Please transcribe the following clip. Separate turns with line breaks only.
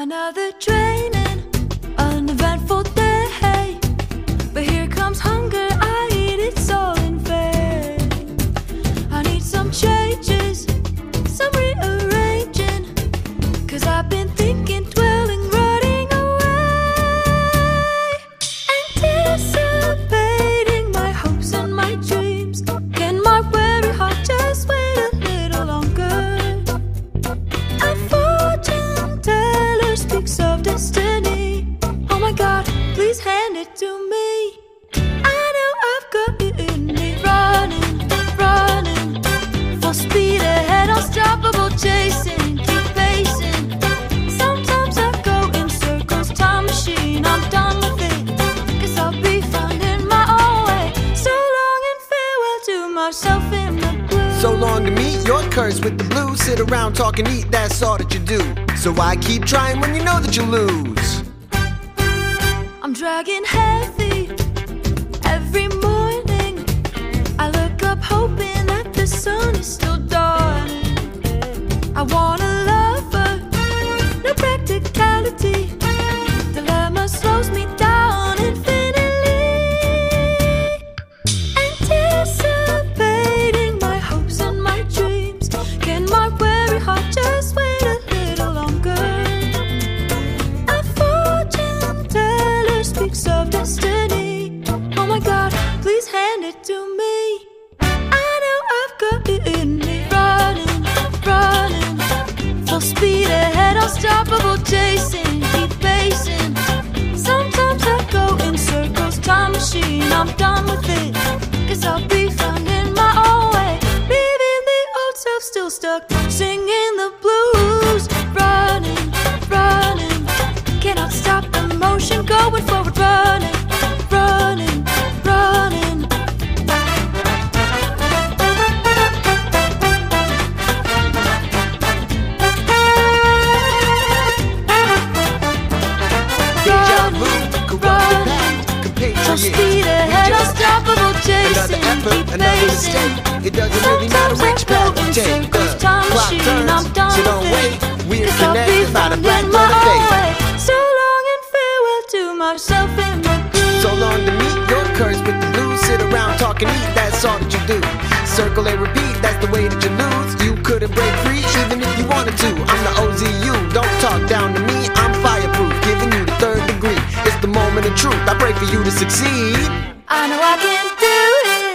Another draining, myself in the blue.
So long to meet your curse with the blues. Sit around talking, eat, that's all that you do. So why keep trying when you know that you lose?
I'm dragging heavy every morning. I look up hoping that the sun is still I'm done with it. Cause I'll be finding my own way. Leaving the old self still stuck, singing the blues. Running, running, cannot stop the motion, going forward, running, running, running.
Deja vu, corrupted past, Another
chasing,
effort,
keep
another
pacing.
mistake. It doesn't really matter which path you take. The
time
clock turns, so don't wait. We're
Cause I'll be
connected by the black letter fate.
So long and farewell to myself and my blues.
So long to meet your curse with the blues. Sit around talking, eat, that's all that you do. Circle and repeat, that's the way that you lose. You couldn't break free even if you wanted to. I'm the OZU, don't talk down to me. I'm fireproof, giving you the third degree. It's the moment of truth. I pray for you to succeed.
I know I can do it.